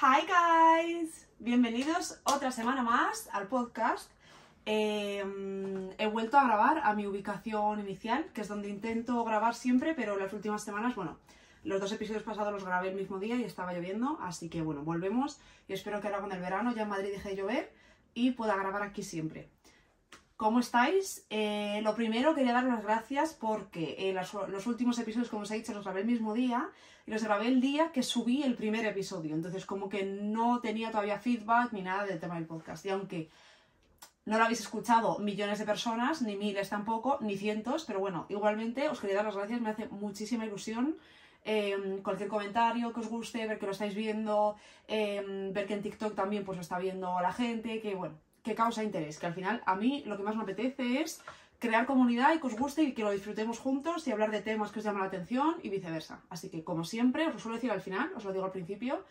Hi guys, bienvenidos otra semana más al podcast. Eh, he vuelto a grabar a mi ubicación inicial, que es donde intento grabar siempre, pero las últimas semanas, bueno, los dos episodios pasados los grabé el mismo día y estaba lloviendo, así que bueno, volvemos y espero que ahora con el verano ya en Madrid deje de llover y pueda grabar aquí siempre. ¿Cómo estáis? Eh, lo primero quería dar las gracias porque eh, los, últimos episodios, como os he dicho, los grabé el mismo día y los grabé el día que subí el primer episodio. Entonces, como que no tenía todavía feedback ni nada del tema del podcast. Y aunque no lo habéis escuchado millones de personas, ni miles tampoco, ni cientos, pero bueno, igualmente os quería dar las gracias, me hace muchísima ilusión. Eh, cualquier comentario que os guste, ver que lo estáis viendo, eh, ver que en TikTok también pues lo está viendo la gente, que bueno, que causa interés, que al final a mí lo que más me apetece es crear comunidad y que os guste y que lo disfrutemos juntos y hablar de temas que os llaman la atención y viceversa. Así que, como siempre, os lo suelo decir al final, os lo digo al principio,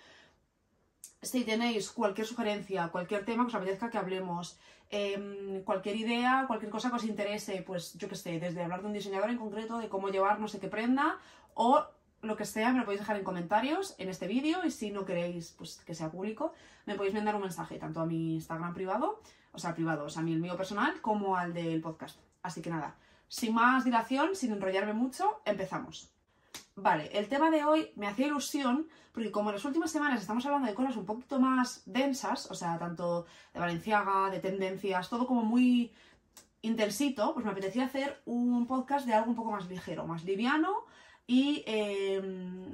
si tenéis cualquier sugerencia, cualquier tema que os apetezca que hablemos, eh, cualquier idea, cualquier cosa que os interese, pues yo que sé, desde hablar de un diseñador en concreto, de cómo llevar no sé qué prenda, o lo que sea, me lo podéis dejar en comentarios en este vídeo y si no queréis pues, que sea público, me podéis mandar un mensaje tanto a mi Instagram privado, o sea, privado, o sea, a mí el mío personal, como al del podcast. Así que nada, sin más dilación, sin enrollarme mucho, empezamos. Vale, el tema de hoy me hacía ilusión porque como en las últimas semanas estamos hablando de cosas un poquito más densas, o sea, tanto de Valenciaga, de tendencias, todo como muy intensito, pues me apetecía hacer un podcast de algo un poco más ligero, más liviano, y eh,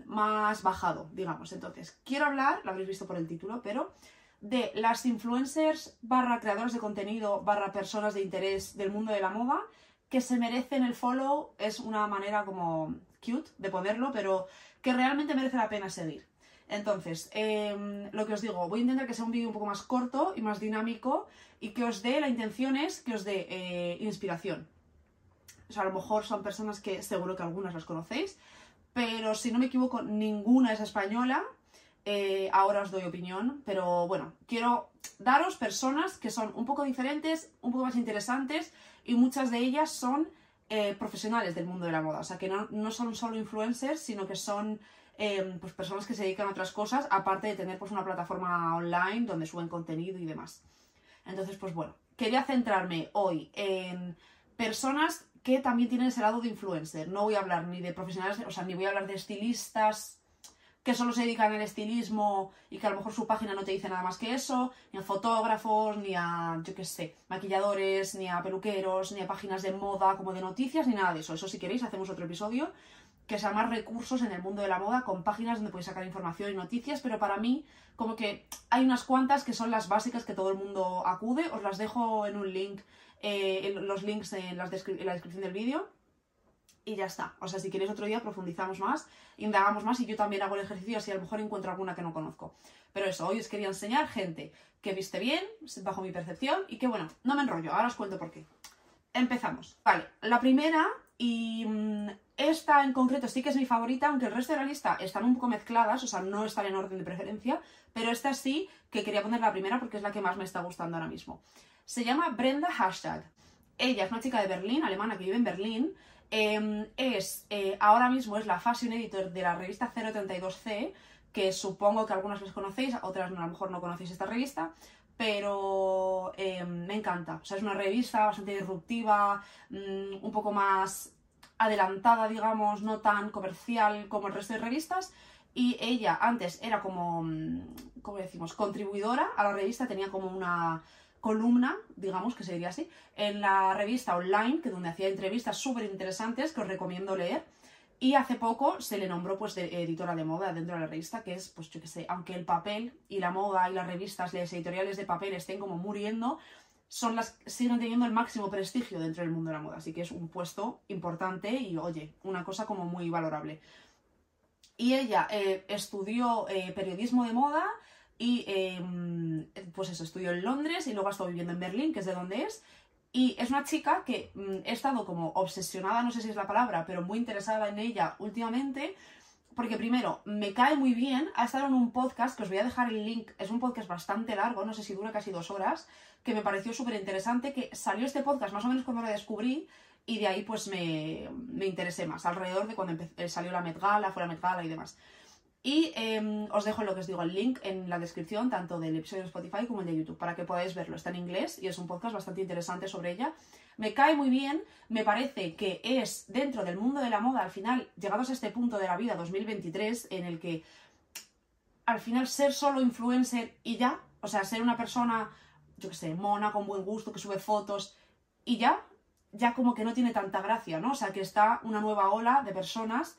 más bajado, digamos. Entonces, quiero hablar, lo habréis visto por el título, pero de las influencers barra creadores de contenido barra personas de interés del mundo de la moda que se merecen el follow, es una manera como cute de ponerlo, pero que realmente merece la pena seguir. Entonces, eh, lo que os digo, voy a intentar que sea un vídeo un poco más corto y más dinámico y que os dé, la intención es que os dé eh, inspiración, o sea, a lo mejor son personas que seguro que algunas las conocéis, pero si no me equivoco, ninguna es española. Eh, ahora os doy opinión, pero bueno, quiero daros personas que son un poco diferentes, un poco más interesantes y muchas de ellas son eh, profesionales del mundo de la moda. O sea, que no, no son solo influencers, sino que son eh, pues personas que se dedican a otras cosas, aparte de tener pues una plataforma online donde suben contenido y demás. Entonces, pues bueno, quería centrarme hoy en personas que también tienen ese lado de influencer. No voy a hablar ni de profesionales, o sea, ni voy a hablar de estilistas que solo se dedican al estilismo y que a lo mejor su página no te dice nada más que eso, ni a fotógrafos, ni a, yo qué sé, maquilladores, ni a peluqueros, ni a páginas de moda como de noticias, ni nada de eso. Eso si queréis hacemos otro episodio que se llama recursos en el mundo de la moda con páginas donde podéis sacar información y noticias, pero para mí como que hay unas cuantas que son las básicas que todo el mundo acude, os las dejo en un link eh, los links en, la descripción del vídeo. Y ya está. O sea, si queréis otro día profundizamos más, indagamos más y yo también hago el ejercicio así a lo mejor encuentro alguna que no conozco. Pero eso, hoy os quería enseñar gente que viste bien, bajo mi percepción, y que bueno, no me enrollo, ahora os cuento por qué. Empezamos. Vale, la primera, y mm, esta en concreto sí que es mi favorita, aunque el resto de la lista están un poco mezcladas, o sea, no están en orden de preferencia, pero esta sí que quería poner la primera porque es la que más me está gustando ahora mismo. Se llama Brenda Hashtag. Ella es una chica de Berlín, alemana, que vive en Berlín. Em, es, eh, ahora mismo es la fashion editor de la revista 032C, que supongo que algunas las conocéis, otras a lo mejor no conocéis esta revista, pero em, me encanta. O sea, es una revista bastante disruptiva, mm, un poco más adelantada, digamos, no tan comercial como el resto de revistas. Y ella antes era como, mm, ¿cómo decimos?, contribuidora a la revista, tenía como una columna, digamos que se diría así, en la revista online, que donde hacía entrevistas súper interesantes que os recomiendo leer. Y hace poco se le nombró pues de editora de moda dentro de la revista, que es, pues yo qué sé, aunque el papel y la moda y las revistas, las editoriales de papel estén como muriendo, son las siguen teniendo el máximo prestigio dentro del mundo de la moda. Así que es un puesto importante y, oye, una cosa como muy valorable. Y ella eh, estudió eh, periodismo de moda y em, pues eso, estudió en Londres y luego ha estado viviendo en Berlín, que es de donde es. Y es una chica que mm, he estado como obsesionada, no sé si es la palabra, pero muy interesada en ella últimamente, porque primero, me cae muy bien, ha estado en un podcast, que os voy a dejar el link, es un podcast bastante largo, no sé si dura casi dos horas, que me pareció súper interesante, que salió este podcast más o menos cuando lo descubrí, y de ahí pues me, me interesé más, alrededor de cuando salió la Met Gala, fue la Met Gala y demás. Y em, os dejo lo que os digo, el link en la descripción, tanto del episodio de Spotify como el de YouTube, para que podáis verlo. Está en inglés y es un podcast bastante interesante sobre ella. Me cae muy bien, me parece que es dentro del mundo de la moda, al final, llegados a este punto de la vida, 2023, en el que al final ser solo influencer y ya, o sea, ser una persona, yo qué sé, mona, con buen gusto, que sube fotos y ya, ya como que no tiene tanta gracia, ¿no? O sea, que está una nueva ola de personas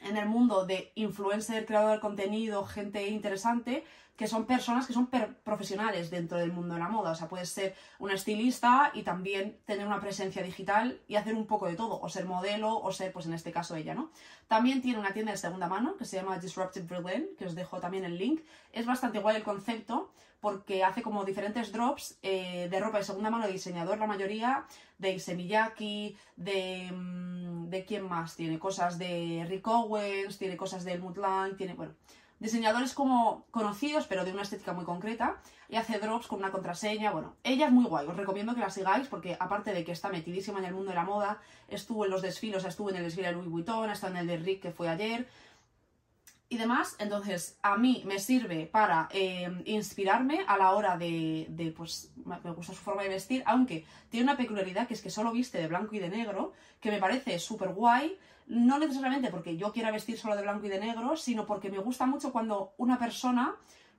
en el mundo de influencer, creador de contenido, gente interesante, que son personas que son profesionales dentro del mundo de la moda. O sea, puedes ser una estilista y también tener una presencia digital y hacer un poco de todo, o ser modelo, o ser, pues en este caso, ella, ¿no? También tiene una tienda de segunda mano que se llama Disruptive Berlin, que os dejo también el link. Es bastante guay el concepto porque hace como diferentes drops eh, de ropa de segunda mano de diseñador, la mayoría, de Isemiyaki, de... Mm, ¿De quién más? Tiene cosas de Rick Owens, tiene cosas de Helmut tiene, bueno, diseñadores como conocidos, pero de una estética muy concreta, y hace drops con una contraseña, bueno, ella es muy guay, os recomiendo que la sigáis porque aparte de que está metidísima en el mundo de la moda, estuvo en los desfiles, estuvo en el desfile de Louis Vuitton, está en el de Rick que fue ayer, y demás. Entonces, a mí me sirve para eh, inspirarme a la hora de, de, pues, me gusta su forma de vestir, aunque tiene una peculiaridad que es que solo viste de blanco y de negro, que me parece súper guay, no necesariamente porque yo quiera vestir solo de blanco y de negro, sino porque me gusta mucho cuando una persona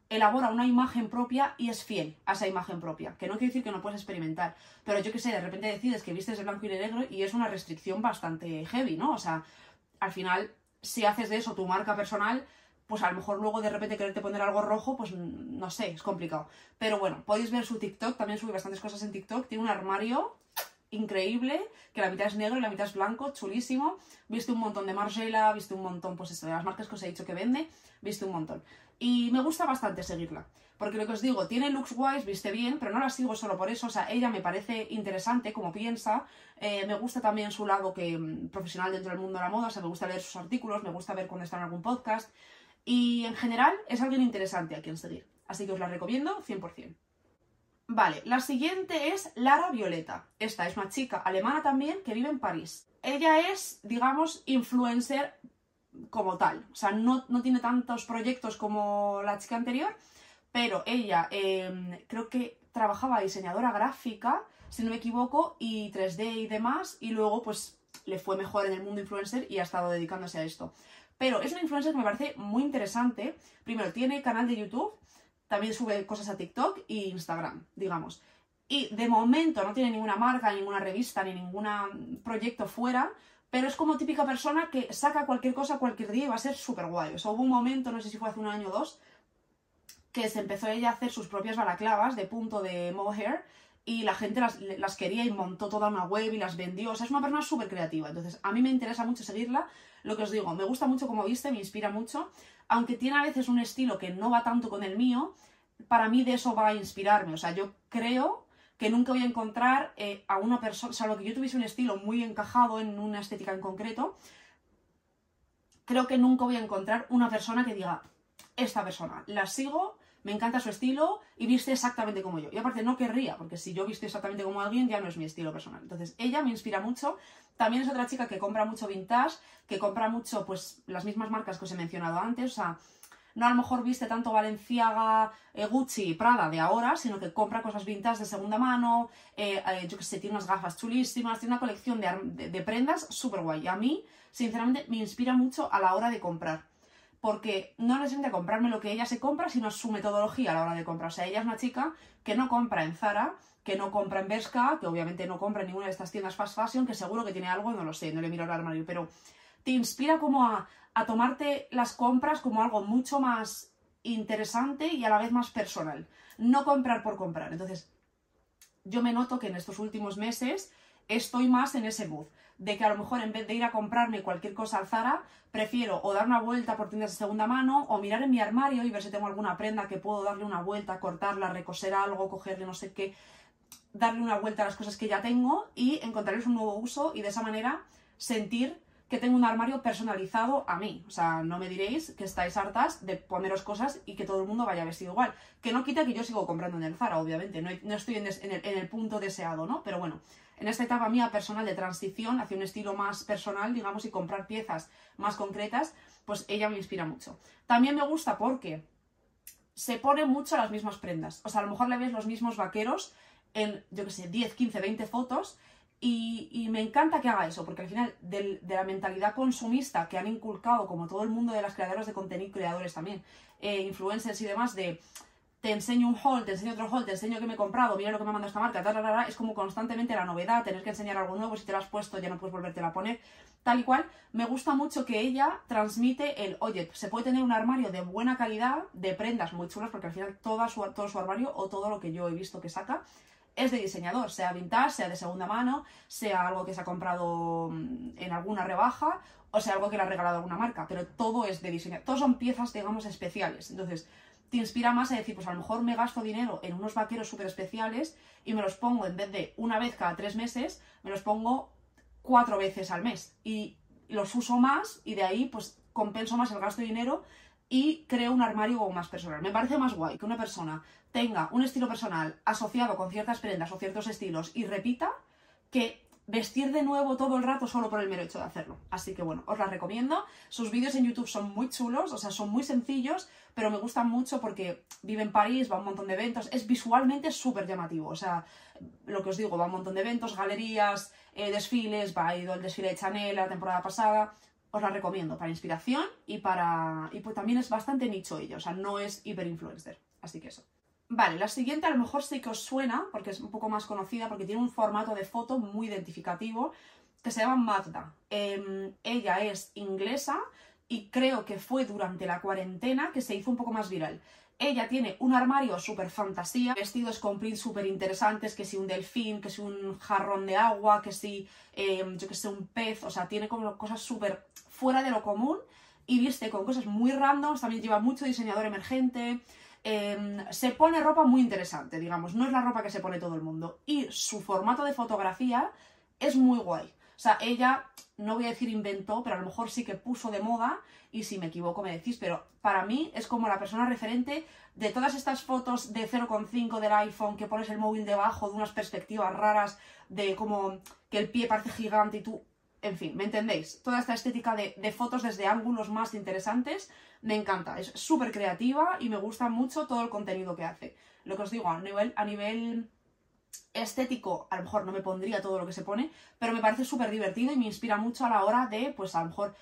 elabora una imagen propia y es fiel a esa imagen propia. Que no quiere decir que no puedes experimentar, pero yo que sé, de repente decides que vistes de blanco y de negro y es una restricción bastante heavy, ¿no? O sea, al final si haces de eso tu marca personal, pues a lo mejor luego de repente quererte poner algo rojo, pues no sé, es complicado. Pero bueno, podéis ver su TikTok, también sube bastantes cosas en TikTok, tiene un armario increíble, que la mitad es negro y la mitad es blanco, chulísimo. Viste un montón de Margiela, viste un montón, pues eso, de las marcas que os he dicho que vende, viste un montón. Y me gusta bastante seguirla. Porque lo que os digo, tiene looks wise, viste bien, pero no la sigo solo por eso. O sea, ella me parece interesante como piensa. Eh, me gusta también su lado que, mm, profesional dentro del mundo de la moda. O sea, me gusta leer sus artículos, me gusta ver cuando está en algún podcast. Y en general es alguien interesante a quien seguir. Así que os la recomiendo 100%. Vale, la siguiente es Lara Violeta. Esta es una chica alemana también que vive en París. Ella es, digamos, influencer como tal. O sea, no, no tiene tantos proyectos como la chica anterior, pero ella em, creo que trabajaba diseñadora gráfica, si no me equivoco, y 3D y demás, y luego pues le fue mejor en el mundo influencer y ha estado dedicándose a esto. Pero es una influencer que me parece muy interesante. Primero, tiene canal de YouTube, también sube cosas a TikTok e Instagram, digamos. Y de momento no tiene ninguna marca, ninguna revista, ni ningún proyecto fuera, pero es como típica persona que saca cualquier cosa cualquier día y va a ser súper guay. O sea, hubo un momento, no sé si fue hace un año o dos, que se empezó ella a hacer sus propias balaclavas de punto de mohair y la gente las, quería y montó toda una web y las vendió. O sea, es una persona súper creativa. Entonces, a mí me interesa mucho seguirla. Lo que os digo, me gusta mucho como viste, me inspira mucho. Aunque tiene a veces un estilo que no va tanto con el mío, para mí de eso va a inspirarme. O sea, yo creo que nunca voy a encontrar eh, a una persona, salvo que yo tuviese un estilo muy encajado en una estética en concreto, creo que nunca voy a encontrar una persona que diga, esta persona, la sigo me encanta su estilo y viste exactamente como yo. Y aparte no querría, porque si yo viste exactamente como alguien ya no es mi estilo personal. Entonces ella me inspira mucho. También es otra chica que compra mucho vintage, que compra mucho pues las mismas marcas que os he mencionado antes. O sea, no a lo mejor viste tanto Valenciaga, eh, Gucci, Prada de ahora, sino que compra cosas vintage de segunda mano. Eh, eh, yo que sé, tiene unas gafas chulísimas, tiene una colección de, de prendas súper guay. Y a mí, sinceramente, me inspira mucho a la hora de comprar porque no necesita comprarme lo que ella se compra, sino su metodología a la hora de comprar. O sea, ella es una chica que no compra en Zara, que no compra en Bershka, que obviamente no compra en ninguna de estas tiendas fast fashion, que seguro que tiene algo, no lo sé, no le miro el armario, pero te inspira como a, a tomarte las compras como algo mucho más interesante y a la vez más personal. No comprar por comprar. Entonces, yo me noto que en estos últimos meses estoy más en ese mood de que a lo mejor en vez de ir a comprarme cualquier cosa al Zara, prefiero o dar una vuelta por tiendas de segunda mano o mirar en mi armario y ver si tengo alguna prenda que puedo darle una vuelta, cortarla, recoser algo, cogerle no sé qué, darle una vuelta a las cosas que ya tengo y encontrarles un nuevo uso y de esa manera sentir que tengo un armario personalizado a mí. O sea, no me diréis que estáis hartas de poneros cosas y que todo el mundo vaya vestido igual. Que no quita que yo sigo comprando en el Zara, obviamente. No, estoy en, el, punto deseado, ¿no? Pero bueno, en esta etapa mía personal de transición hacia un estilo más personal, digamos, y comprar piezas más concretas, pues ella me inspira mucho. También me gusta porque se pone mucho las mismas prendas. O sea, a lo mejor le ves los mismos vaqueros en, yo qué sé, 10, 15, 20 fotos y, me encanta que haga eso, porque al final de la mentalidad consumista que han inculcado, como todo el mundo de las creadoras de contenido, creadores también, eh, influencers y demás, de te enseño un haul, te enseño otro haul, te enseño que me he comprado, mira lo que me ha mandado esta marca, es como constantemente la novedad, tener que enseñar algo nuevo, si te lo has puesto ya no puedes volverte a poner, tal y cual. Me gusta mucho que ella transmite el, oye, se puede tener un armario de buena calidad, de prendas muy chulas, porque al final todo su, todo su armario o todo lo que yo he visto que saca es de diseñador, sea vintage, sea de segunda mano, sea algo que se ha comprado mm, en alguna rebaja o sea algo que le ha regalado alguna marca, pero todo es de diseñador, todos son piezas, digamos, especiales. Entonces, te inspira más a decir, pues a lo mejor me gasto dinero en unos vaqueros súper especiales y me los pongo en vez de una vez cada tres meses, me los pongo cuatro veces al mes y los uso más y de ahí pues compenso más el gasto de dinero y creo un armario más personal. Me parece más guay que una persona tenga un estilo personal asociado con ciertas prendas o ciertos estilos y repita que vestir de nuevo todo el rato solo por el mero hecho de hacerlo. Así que bueno, os la recomiendo. Sus vídeos en YouTube son muy chulos, o sea, son muy sencillos, pero me gustan mucho porque vive en París, va a un montón de eventos, es visualmente súper llamativo. O sea, lo que os digo, va a un montón de eventos, galerías, eh, desfiles, va a ir al desfile de Chanel la temporada pasada os la recomiendo para inspiración y para. Y pues también es bastante nicho ella, o sea, no es influencer Así que eso. Vale, la siguiente a lo mejor sí que os suena, porque es un poco más conocida, porque tiene un formato de foto muy identificativo, que se llama Magda. Em, ella es inglesa y creo que fue durante la cuarentena que se hizo un poco más viral. Ella tiene un armario súper fantasía, vestidos con prints súper interesantes, que si un delfín, que si un jarrón de agua, que si, em, yo que sé, un pez, o sea, tiene como cosas súper fuera de lo común y viste con cosas muy randoms, también lleva mucho diseñador emergente, em, se pone ropa muy interesante, digamos, no es la ropa que se pone todo el mundo. Y su formato de fotografía es muy guay. O sea, ella, no voy a decir inventó, pero a lo mejor sí que puso de moda, y si me equivoco me decís, pero para mí es como la persona referente de todas estas fotos de 0,5 del iPhone, que pones el móvil debajo, de unas perspectivas raras, de como que el pie parece gigante y tú... En fin, ¿me entendéis? Toda esta estética de, fotos desde ángulos más interesantes me encanta. Es súper creativa y me gusta mucho todo el contenido que hace. Lo que os digo, a nivel, a nivel estético, a lo mejor no me pondría todo lo que se pone, pero me parece súper divertido y me inspira mucho a la hora de, pues a lo mejor,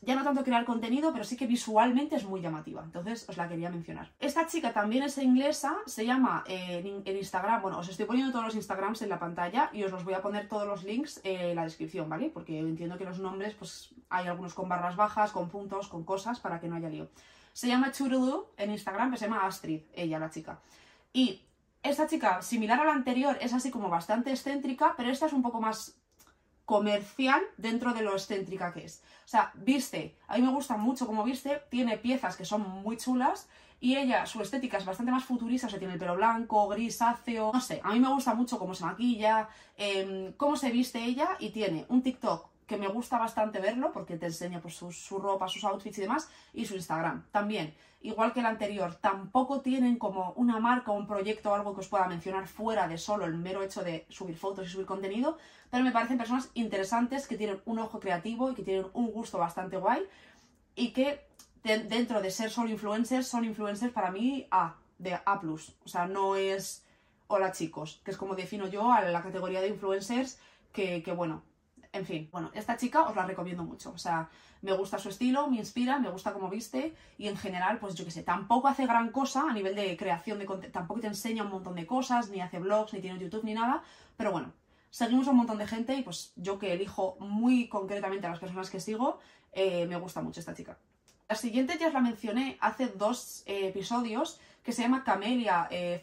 ya no tanto crear contenido, pero sí que visualmente es muy llamativa. Entonces os la quería mencionar. Esta chica también es inglesa, se llama eh, en, Instagram, bueno, os estoy poniendo todos los Instagrams en la pantalla y os los voy a poner todos los links en la descripción, ¿vale? Porque entiendo que los nombres, pues hay algunos con barras bajas, con puntos, con cosas, para que no haya lío. Se llama Churulu en Instagram, que se llama Astrid, ella, la chica. Y esta chica, similar a la anterior, es así como bastante excéntrica, pero esta es un poco más comercial dentro de lo excéntrica que es. O sea, viste, a mí me gusta mucho cómo viste, tiene piezas que son muy chulas y ella, su estética es bastante más futurista, o sea, tiene el pelo blanco, grisáceo, no sé, a mí me gusta mucho cómo se maquilla, em, cómo se viste ella y tiene un TikTok que me gusta bastante verlo porque te enseña pues, su, ropa, sus outfits y demás, y su Instagram también. Igual que el anterior, tampoco tienen como una marca, un proyecto o algo que os pueda mencionar fuera de solo el mero hecho de subir fotos y subir contenido, pero me parecen personas interesantes que tienen un ojo creativo y que tienen un gusto bastante guay y que dentro de ser solo influencers, son influencers para mí A, de A+. O sea, no es hola chicos, que es como defino yo a la categoría de influencers que, que bueno, en fin, bueno, esta chica os la recomiendo mucho. O sea, me gusta su estilo, me inspira, me gusta cómo viste y en general, pues yo qué sé, tampoco hace gran cosa a nivel de creación de contenido, tampoco te enseña un montón de cosas, ni hace blogs, ni tiene YouTube, ni nada, pero bueno, seguimos a un montón de gente y pues yo que elijo muy concretamente a las personas que sigo, eh, me gusta mucho esta chica. La siguiente ya os la mencioné hace dos eh, episodios, que se llama Camelia eh,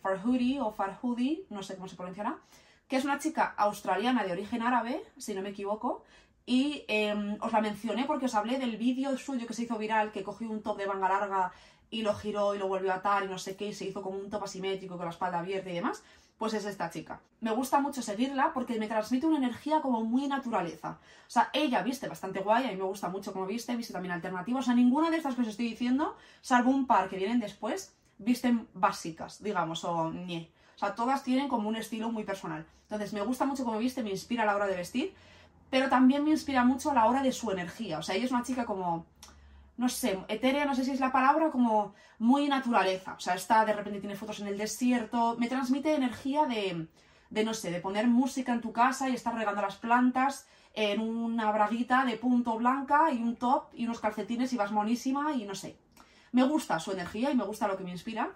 o Farhudi, no sé cómo se pronunciará, que es una chica australiana de origen árabe, si no me equivoco, y em, os la mencioné porque os hablé del vídeo suyo que se hizo viral, que cogió un top de manga larga y lo giró y lo volvió a atar y no sé qué, y se hizo como un top asimétrico con la espalda abierta y demás, pues es esta chica. Me gusta mucho seguirla porque me transmite una energía como muy naturaleza. O sea, ella viste bastante guay, a mí me gusta mucho cómo viste, viste también alternativos. O sea, ninguna de estas que os estoy diciendo, salvo un par que vienen después, visten básicas, digamos, o. O sea, todas tienen como un estilo muy personal. Entonces, me gusta mucho cómo viste, me inspira a la hora de vestir, pero también me inspira mucho a la hora de su energía. O sea, ella es una chica como no sé, etérea, no sé si es la palabra, como muy naturaleza. O sea, está, de repente tiene fotos en el desierto, me transmite energía de, de, no sé, de poner música en tu casa y estar regando las plantas en una braguita de punto blanca y un top y unos calcetines y vas monísima y no sé. Me gusta su energía y me gusta lo que me inspira.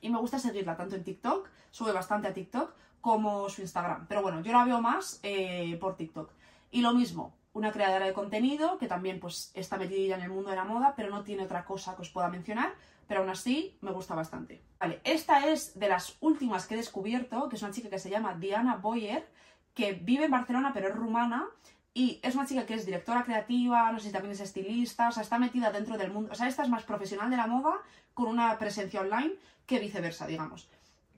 Y me gusta seguirla tanto en TikTok, sube bastante a TikTok, como su Instagram. Pero bueno, yo la veo más eh, por TikTok. Y lo mismo, una creadora de contenido que también pues está metida en el mundo de la moda, pero no tiene otra cosa que os pueda mencionar, pero aún así me gusta bastante. Vale, esta es de las últimas que he descubierto, que es una chica que se llama Diana Boyer, que vive en Barcelona pero es rumana y es una chica que es directora creativa, no sé si también es estilista, o sea, está metida dentro del mundo, o sea, esta es más profesional de la moda con una presencia online que viceversa, digamos.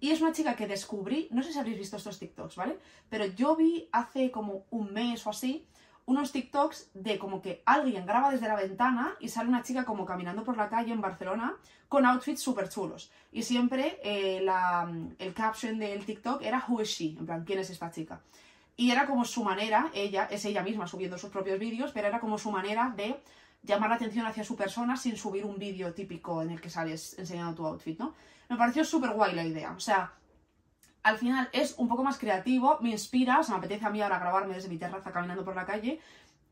Y es una chica que descubrí, no sé si habréis visto estos TikToks, ¿vale? Pero yo vi hace como un mes o así unos TikToks de como que alguien graba desde la ventana y sale una chica como caminando por la calle en Barcelona con outfits súper chulos. Y siempre eh, el caption del TikTok era Who is she? En plan, ¿quién es esta chica? Y era como su manera, ella, es ella misma subiendo sus propios vídeos, pero era como su manera de llamar la atención hacia su persona sin subir un vídeo típico en el que sales enseñando tu outfit, ¿no? Me pareció súper guay la idea. O sea, al final es un poco más creativo, me inspira, o sea, me apetece a mí ahora grabarme desde mi terraza caminando por la calle,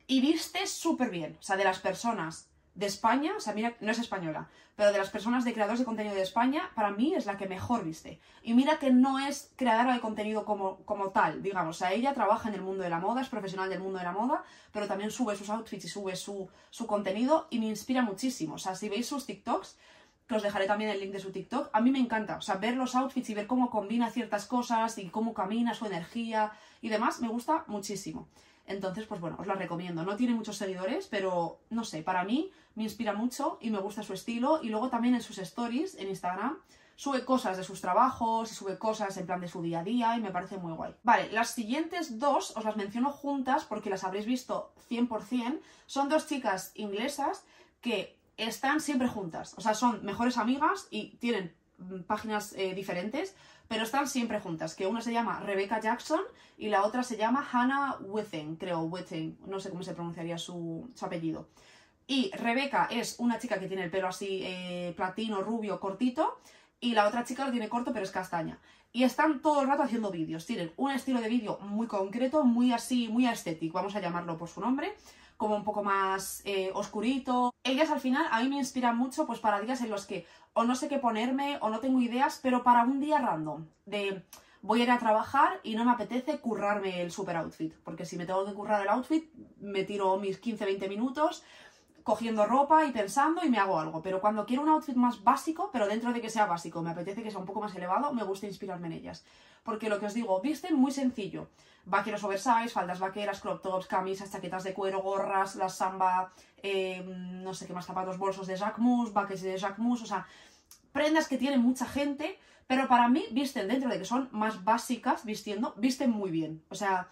y viste súper bien, o sea, de las personas de España, o sea, mira, no es española, pero de las personas de creadores de contenido de España, para mí es la que mejor viste. Y mira que no es creadora de contenido como, como tal, digamos, o sea, ella trabaja en el mundo de la moda, es profesional del mundo de la moda, pero también sube sus outfits y sube su, su contenido y me inspira muchísimo. O sea, si veis sus TikToks, que os dejaré también el link de su TikTok. A mí me encanta, o sea, ver los outfits y ver cómo combina ciertas cosas y cómo camina, su energía y demás, me gusta muchísimo. Entonces, pues bueno, os la recomiendo. No tiene muchos seguidores, pero no sé, para mí me inspira mucho y me gusta su estilo. Y luego también en sus stories, en Instagram, sube cosas de sus trabajos y sube cosas en plan de su día a día y me parece muy guay. Vale, las siguientes dos os las menciono juntas porque las habréis visto 100%. Son dos chicas inglesas que están siempre juntas. O sea, son mejores amigas y tienen mm, páginas eh, diferentes, pero están siempre juntas. Que una se llama Rebecca Jackson y la otra se llama Hannah Withing, creo, Withing, no sé cómo se pronunciaría su, apellido. Y Rebecca es una chica que tiene el pelo así eh, platino, rubio, cortito, y la otra chica lo tiene corto, pero es castaña. Y están todo el rato haciendo vídeos. Tienen un estilo de vídeo muy concreto, muy así, muy estético, vamos a llamarlo por su nombre como un poco más eh, oscurito. Ellas al final a mí me inspiran mucho pues para días en los que o no sé qué ponerme o no tengo ideas, pero para un día random de voy a ir a trabajar y no me apetece currarme el super outfit, porque si me tengo que currar el outfit me tiro mis 15-20 minutos cogiendo ropa y pensando y me hago algo. Pero cuando quiero un outfit más básico, pero dentro de que sea básico, me apetece que sea un poco más elevado, me gusta inspirarme en ellas. Porque lo que os digo, visten muy sencillo. Vaqueros oversize, faldas vaqueras, crop tops, camisas, chaquetas de cuero, gorras, las samba, eh, no sé qué más zapatos, bolsos de Jacquemus, buckets de Jacquemus, o sea, prendas que tiene mucha gente, pero para mí visten dentro de que son más básicas vistiendo, visten muy bien. O sea,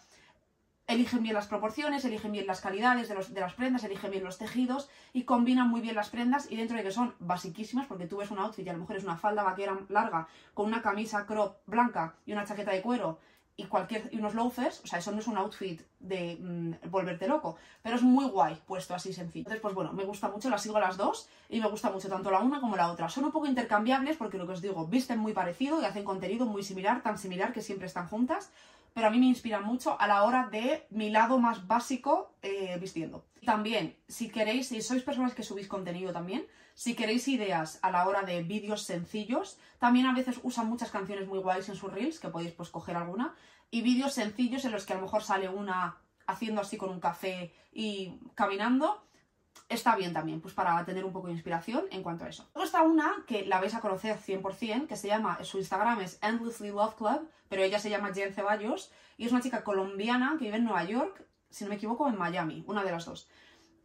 eligen bien las proporciones, eligen bien las calidades de, los, de, las prendas, eligen bien los tejidos y combinan muy bien las prendas y dentro de que son basiquísimas, porque tú ves un outfit y a lo mejor es una falda vaquera larga con una camisa crop blanca y una chaqueta de cuero y cualquier y unos loafers, o sea, eso no es un outfit de mm, volverte loco, pero es muy guay puesto así sencillo. Entonces, pues bueno, me gusta mucho, las sigo las dos y me gusta mucho tanto la una como la otra. Son un poco intercambiables porque lo que os digo, visten muy parecido y hacen contenido muy similar, tan similar que siempre están juntas, pero a mí me inspira mucho a la hora de mi lado más básico eh, vistiendo. También, si queréis, si sois personas que subís contenido también, si queréis ideas a la hora de vídeos sencillos, también a veces usan muchas canciones muy guays en sus reels, que podéis pues coger alguna, y vídeos sencillos en los que a lo mejor sale una haciendo así con un café y caminando, está bien también, pues para tener un poco de inspiración en cuanto a eso. Luego está una que la vais a conocer 100%, que se llama, su Instagram es Endlessly Love Club, pero ella se llama Jen Ceballos, y es una chica colombiana que vive en Nueva York, si no me equivoco, en Miami, una de las dos.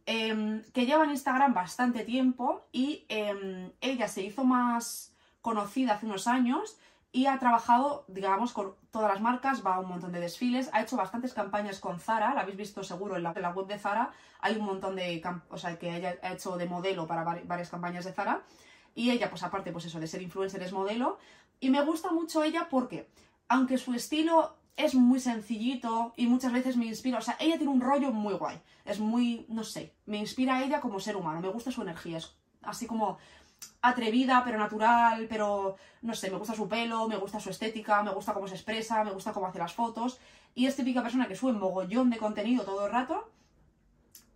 em, que lleva en Instagram bastante tiempo y em, ella se hizo más conocida hace unos años y ha trabajado, digamos, con todas las marcas, va a un montón de desfiles, ha hecho bastantes campañas con Zara, la habéis visto seguro en la, web de Zara, hay un montón de, o sea, que ella ha hecho de modelo para varias campañas de Zara, y ella, pues aparte, pues eso, de ser influencer es modelo, y me gusta mucho ella porque, aunque su estilo es muy sencillito y muchas veces me inspira, o sea, ella tiene un rollo muy guay, es muy, no sé, me inspira a ella como ser humano, me gusta su energía, es así como atrevida, pero natural, pero no sé, me gusta su pelo, me gusta su estética, me gusta cómo se expresa, me gusta cómo hace las fotos. Y es típica persona que sube mogollón de contenido todo el rato.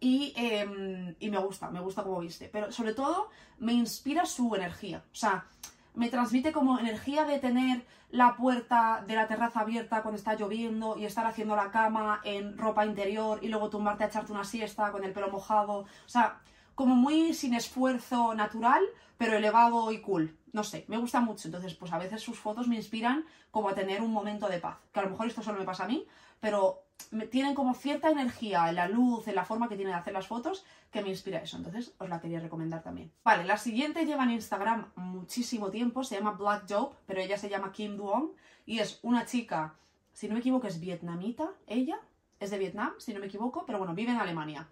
Y, em, y me gusta, me gusta cómo viste. Pero sobre todo me inspira su energía. O sea, me transmite como energía de tener la puerta de la terraza abierta cuando está lloviendo y estar haciendo la cama en ropa interior y luego tumbarte a echarte una siesta con el pelo mojado. O sea, como muy sin esfuerzo natural, pero elevado y cool. No sé, me gusta mucho. Entonces, pues a veces sus fotos me inspiran como a tener un momento de paz. Que a lo mejor esto solo me pasa a mí, pero tienen como cierta energía en la luz, en la forma que tienen de hacer las fotos, que me inspira eso. Entonces, os la quería recomendar también. Vale, la siguiente lleva en Instagram muchísimo tiempo, se llama Black Job, pero ella se llama Kim Duong y es una chica, si no me equivoco, es vietnamita, ella, es de Vietnam, si no me equivoco, pero bueno, vive en Alemania.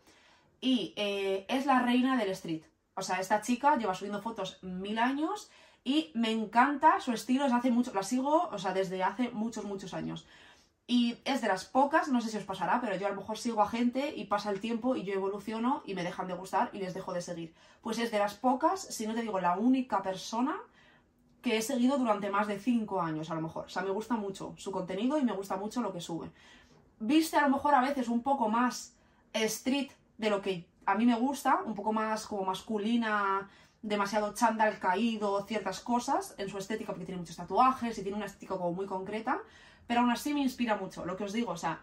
Y eh, es la reina del street. O sea, esta chica lleva subiendo fotos mil años y me encanta su estilo, hace mucho, la sigo, o sea, desde hace muchos, muchos años. Y es de las pocas, no sé si os pasará, pero yo a lo mejor sigo a gente y pasa el tiempo y yo evoluciono y me dejan de gustar y les dejo de seguir. Pues es de las pocas, si no te digo la única persona que he seguido durante más de cinco años a lo mejor. O sea, me gusta mucho su contenido y me gusta mucho lo que sube. Viste a lo mejor a veces un poco más street de lo que a mí me gusta, un poco más como masculina, demasiado chándal caído, ciertas cosas en su estética, porque tiene muchos tatuajes y tiene una estética como muy concreta, pero aún así me inspira mucho, lo que os digo, o sea,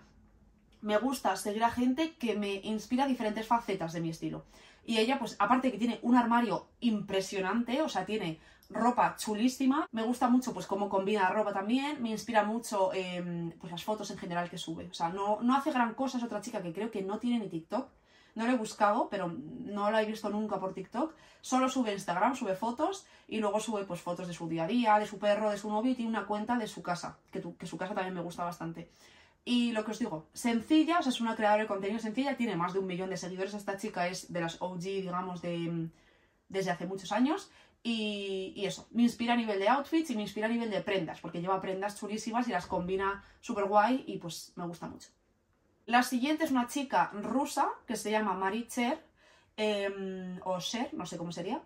me gusta seguir a gente que me inspira diferentes facetas de mi estilo. Y ella, pues, aparte que tiene un armario impresionante, o sea, tiene ropa chulísima, me gusta mucho, pues, cómo combina la ropa también, me inspira mucho, em, pues, las fotos en general que sube. O sea, no, no hace gran cosa, es otra chica que creo que no tiene ni TikTok, no lo he buscado, pero no la he visto nunca por TikTok. Solo sube Instagram, sube fotos y luego sube pues fotos de su día a día, de su perro, de su novio y tiene una cuenta de su casa, que, que su casa también me gusta bastante. Y lo que os digo, sencilla, es una creadora de contenido sencilla, tiene más de un millón de seguidores. Esta chica es de las OG, digamos, de, desde hace muchos años. Y, y, eso, me inspira a nivel de outfits y me inspira a nivel de prendas, porque lleva prendas chulísimas y las combina súper guay y pues me gusta mucho. La siguiente es una chica rusa que se llama Marie Cher, em, o Cher, no sé cómo sería,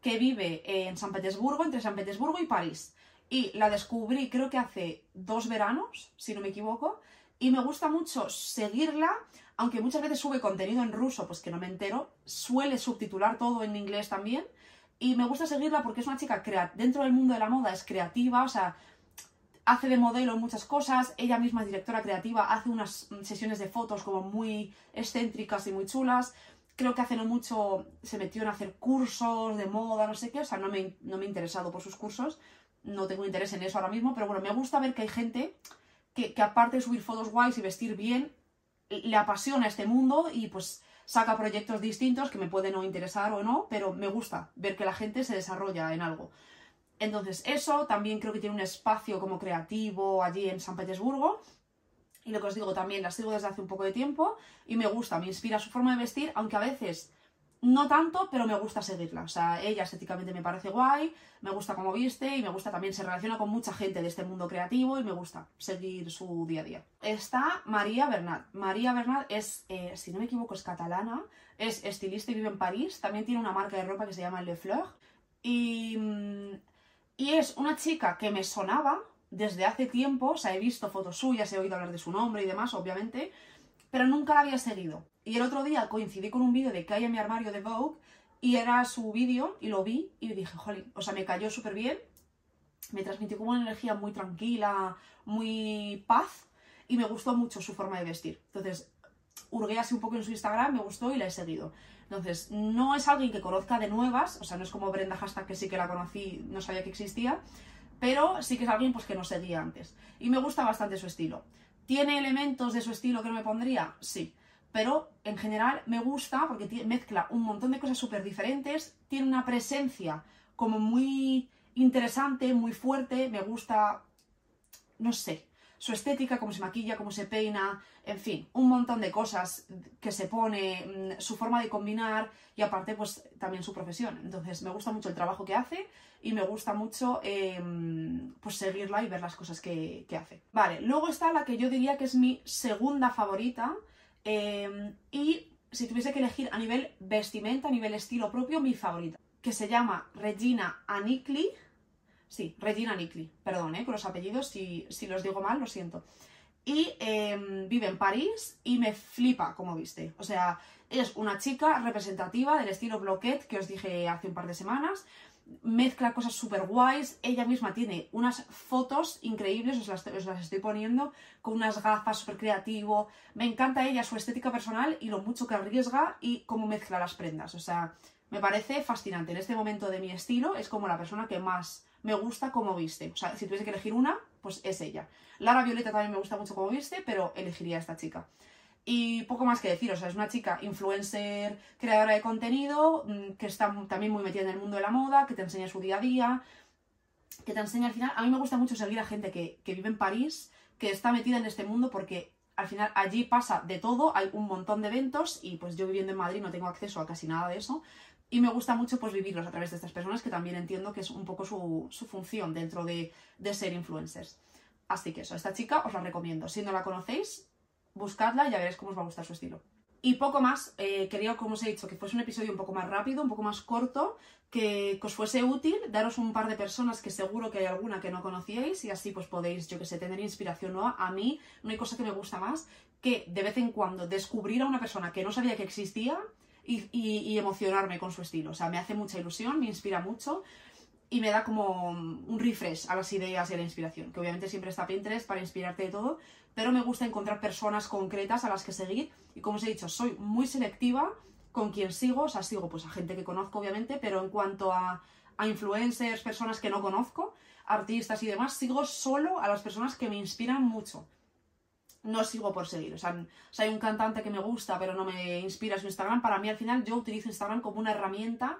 que vive en San Petersburgo, entre San Petersburgo y París. Y la descubrí creo que hace dos veranos, si no me equivoco, y me gusta mucho seguirla, aunque muchas veces sube contenido en ruso, pues que no me entero, suele subtitular todo en inglés también, y me gusta seguirla porque es una chica dentro del mundo de la moda, es creativa, o sea, hace de modelo muchas cosas, ella misma es directora creativa, hace unas sesiones de fotos como muy excéntricas y muy chulas. Creo que hace no mucho se metió en hacer cursos de moda, no sé qué, o sea, no me, no me he interesado por sus cursos, no tengo interés en eso ahora mismo, pero bueno, me gusta ver que hay gente que, que aparte de subir fotos guays y vestir bien, le apasiona este mundo y pues saca proyectos distintos que me pueden no interesar o no, pero me gusta ver que la gente se desarrolla en algo. Entonces, eso también creo que tiene un espacio como creativo allí en San Petersburgo. Y lo que os digo también, la sigo desde hace un poco de tiempo y me gusta, me inspira su forma de vestir, aunque a veces no tanto, pero me gusta seguirla. O sea, ella estéticamente me parece guay, me gusta cómo viste y me gusta también, se relaciona con mucha gente de este mundo creativo y me gusta seguir su día a día. Está María Bernat. María Bernat es, eh, si no me equivoco, es catalana, es estilista y vive en París. También tiene una marca de ropa que se llama Le Fleur. Y mm, y es una chica que me sonaba desde hace tiempo, o sea, he visto fotos suyas, he oído hablar de su nombre y demás, obviamente, pero nunca la había seguido. Y el otro día coincidí con un vídeo de que hay en mi armario de Vogue y era su vídeo y lo vi y dije, jolín, o sea, me cayó súper bien, me transmitió como una energía muy tranquila, muy paz y me gustó mucho su forma de vestir. Entonces, hurgué así un poco en su Instagram, me gustó y la he seguido. Entonces, no es alguien que conozca de nuevas, o sea, no es como Brenda Hashtag que sí que la conocí, no sabía que existía, pero sí que es alguien pues, que no seguía antes. Y me gusta bastante su estilo. ¿Tiene elementos de su estilo que no me pondría? Sí. pero en general me gusta porque mezcla un montón de cosas súper diferentes, tiene una presencia como muy interesante, muy fuerte, me gusta, no sé, su estética, cómo se maquilla, cómo se peina, en fin, un montón de cosas que se pone, mm, su forma de combinar y aparte pues también su profesión. Entonces me gusta mucho el trabajo que hace y me gusta mucho em, pues seguirla y ver las cosas que, hace. Vale, luego está la que yo diría que es mi segunda favorita em, y si tuviese que elegir a nivel vestimenta, a nivel estilo propio, mi favorita, que se llama Regina Anikli Sí, Regina Nickley, perdón, ¿eh? Con los apellidos, si, los digo mal, lo siento. Y em, vive en París y me flipa, como viste. O sea, es una chica representativa del estilo bloquet que os dije hace un par de semanas. Mezcla cosas súper guays. Ella misma tiene unas fotos increíbles, os las, os las estoy poniendo, con unas gafas súper creativo. Me encanta ella, su estética personal y lo mucho que arriesga y cómo mezcla las prendas. O sea, me parece fascinante. En este momento de mi estilo es como la persona que más me gusta como viste. O sea, si tuviese que elegir una, pues es ella. Lara Violeta también me gusta mucho como viste, pero elegiría a esta chica. Y poco más que decir, o sea, es una chica influencer, creadora de contenido, mm, que está también muy metida en el mundo de la moda, que te enseña su día a día, que te enseña al final. A mí me gusta mucho seguir a gente que, que vive en París, que está metida en este mundo porque al final allí pasa de todo, hay un montón de eventos y pues yo viviendo en Madrid no tengo acceso a casi nada de eso, y me gusta mucho pues vivirlos a través de estas personas que también entiendo que es un poco su, función dentro de, ser influencers. Así que eso, esta chica os la recomiendo. Si no la conocéis, buscadla y ya veréis cómo os va a gustar su estilo. Y poco más, eh, quería, como os he dicho, que fuese un episodio un poco más rápido, un poco más corto, que, os fuese útil, daros un par de personas que seguro que hay alguna que no conocíais y así pues podéis, yo que sé, tener inspiración nueva. A mí no hay cosa que me gusta más que de vez en cuando descubrir a una persona que no sabía que existía y, emocionarme con su estilo. O sea, me hace mucha ilusión, me inspira mucho y me da como un refresh a las ideas y a la inspiración, que obviamente siempre está Pinterest para inspirarte de todo, pero me gusta encontrar personas concretas a las que seguir y como os he dicho, soy muy selectiva con quien sigo, o sea, sigo pues a gente que conozco obviamente, pero en cuanto a, a influencers, personas que no conozco, artistas y demás, sigo solo a las personas que me inspiran mucho no sigo por seguir. O sea, hay un cantante que me gusta, pero no me inspira su Instagram. Para mí, al final, yo utilizo Instagram como una herramienta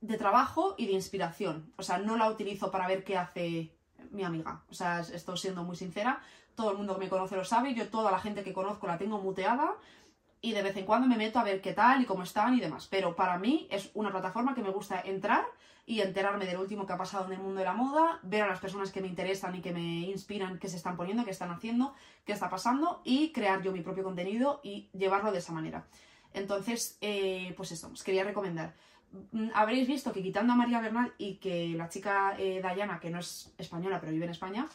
de trabajo y de inspiración. O sea, no la utilizo para ver qué hace mi amiga. O sea, estoy siendo muy sincera. Todo el mundo que me conoce lo sabe. Yo, toda la gente que conozco la tengo muteada. Y de vez en cuando me meto a ver qué tal y cómo están y demás. Pero para mí es una plataforma que me gusta entrar y enterarme del último que ha pasado en el mundo de la moda, ver a las personas que me interesan y que me inspiran, qué se están poniendo, qué están haciendo, qué está pasando y crear yo mi propio contenido y llevarlo de esa manera. Entonces, eh, pues eso, os quería recomendar. Mm, habréis visto que quitando a María Bernal y que la chica eh, Dayana, que no es española pero vive en España,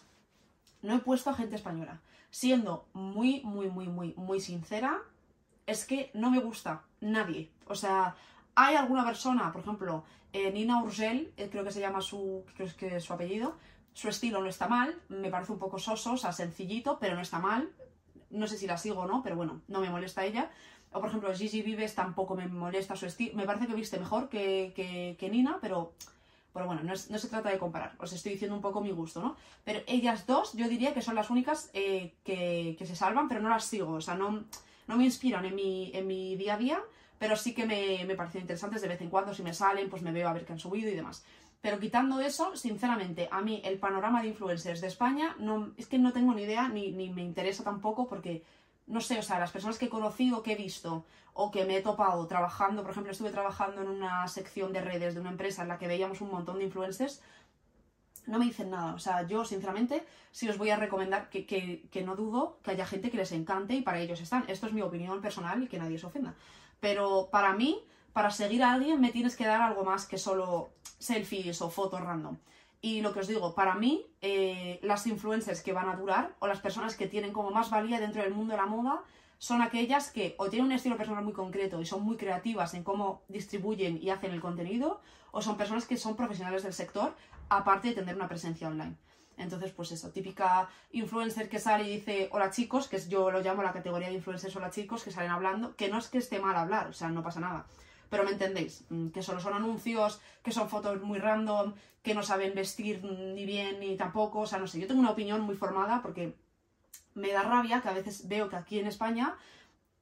no he puesto a gente española. Siendo muy, muy, muy, muy, muy sincera, es que no me gusta nadie. O sea, hay alguna persona, por ejemplo, eh, Nina Urgel, eh, creo que se llama su, creo que es su apellido, su estilo no está mal, me parece un poco soso, o sencillito, pero no está mal. No sé si la sigo o no, pero bueno, no me molesta ella. O por ejemplo, Gigi Vives tampoco me molesta su estilo. Me parece que viste mejor que, que, Nina, pero, pero bueno, no, se trata de comparar. Os estoy diciendo un poco mi gusto, ¿no? Pero ellas dos, yo diría que son las únicas eh, que, que, se salvan, pero no las sigo. O sea, no, no me inspiran en mi, en mi día a día pero sí que me, me parecen interesantes de vez en cuando, si me salen, pues me veo a ver qué han subido y demás. Pero quitando eso, sinceramente, a mí el panorama de influencers de España no, es que no tengo ni idea ni, ni me interesa tampoco porque, no sé, o sea, las personas que he conocido, que he visto o que me he topado trabajando, por ejemplo, estuve trabajando en una sección de redes de una empresa en la que veíamos un montón de influencers, no me dicen nada. O sea, yo sinceramente sí os voy a recomendar que, que, que, no dudo que haya gente que les encante y para ellos están. Esto es mi opinión personal y que nadie se ofenda. Pero para mí, para seguir a alguien, me tienes que dar algo más que solo selfies o fotos random. Y lo que os digo, para mí, eh, las influencers que van a durar o las personas que tienen como más valía dentro del mundo de la moda son aquellas que o tienen un estilo personal muy concreto y son muy creativas en cómo distribuyen y hacen el contenido, o son personas que son profesionales del sector, aparte de tener una presencia online. Entonces, pues eso, típica influencer que sale y dice hola chicos, que yo lo llamo la categoría de influencers hola chicos, que salen hablando, que no es que esté mal hablar, o sea, no pasa nada. Pero me entendéis, mm, que solo son anuncios, que son fotos muy random, que no saben vestir ni bien ni tampoco, o sea, no sé, yo tengo una opinión muy formada porque me da rabia que a veces veo que aquí en España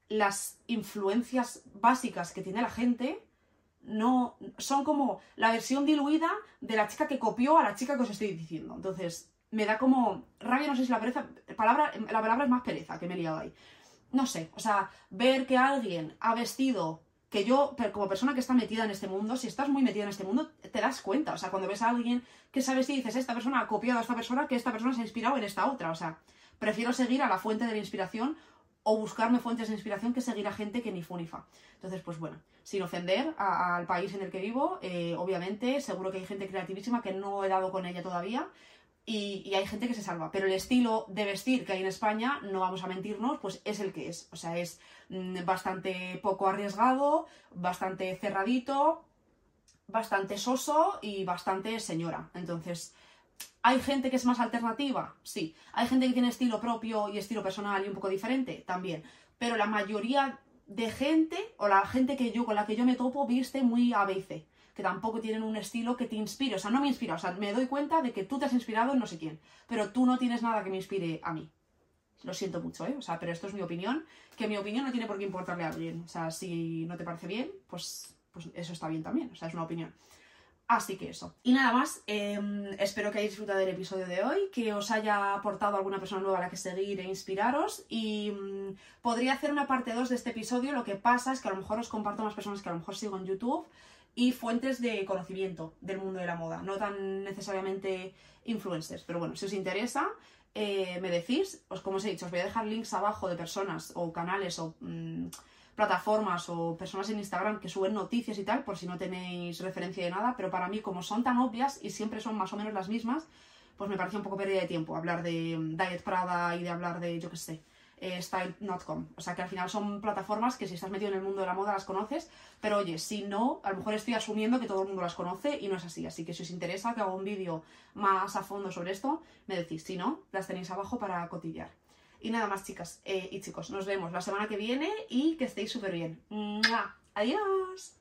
las influencias básicas que tiene la gente no son como la versión diluida de la chica que copió a la chica que os estoy diciendo. Entonces, me da como rabia, no sé si la pereza, palabra, la palabra es más pereza que me he liado ahí. No sé, o sea, ver que alguien ha vestido que yo, como persona que está metida en este mundo, si estás muy metida en este mundo, te das cuenta. O sea, cuando ves a alguien que sabes y dices, esta persona ha copiado a esta persona, que esta persona se ha inspirado en esta otra. O sea, prefiero seguir a la fuente de la inspiración o buscarme fuentes de inspiración que seguir a gente que ni fu ni fa. Entonces, pues bueno, sin ofender al país en el que vivo, eh, obviamente, seguro que hay gente creativísima que no he dado con ella todavía. Y, hay gente que se salva. Pero el estilo de vestir que hay en España, no vamos a mentirnos, pues es el que es. O sea, es mm, bastante poco arriesgado, bastante cerradito, bastante soso y bastante señora. Entonces, ¿hay gente que es más alternativa? Sí. ¿Hay gente que tiene estilo propio y estilo personal y un poco diferente? También. Pero la mayoría de gente, o la gente que yo, con la que yo me topo, viste muy A, que tampoco tienen un estilo que te inspire. O sea, no me inspira, o sea, me doy cuenta de que tú te has inspirado en no sé quién, pero tú no tienes nada que me inspire a mí. Lo siento mucho, ¿eh? O sea, pero esto es mi opinión, que mi opinión no tiene por qué importarle a alguien. O sea, si no te parece bien, pues, pues eso está bien también, o sea, es una opinión. Así que eso. Y nada más, em, espero que hayáis disfrutado del episodio de hoy, que os haya aportado alguna persona nueva a la que seguir e inspiraros. Y mm, podría hacer una parte 2 de este episodio, lo que pasa es que a lo mejor os comparto más personas que a lo mejor sigo en YouTube y fuentes de conocimiento del mundo de la moda, no tan necesariamente influencers. Pero bueno, si os interesa, eh, me decís, pues como os he dicho, os voy a dejar links abajo de personas o canales o mm, plataformas o personas en Instagram que suben noticias y tal, por si no tenéis referencia de nada, pero para mí como son tan obvias y siempre son más o menos las mismas, pues me parece un poco pérdida de tiempo hablar de mm, Diet Prada y de hablar de, yo qué sé, eh, style.com. O sea que al final son plataformas que si estás metido en el mundo de la moda las conoces, pero oye, si no, a lo mejor estoy asumiendo que todo el mundo las conoce y no es así. Así que si os interesa que haga un vídeo más a fondo sobre esto, me decís. Si no, las tenéis abajo para cotillar. Y nada más, chicas eh, y chicos, nos vemos la semana que viene y que estéis súper bien. Adiós.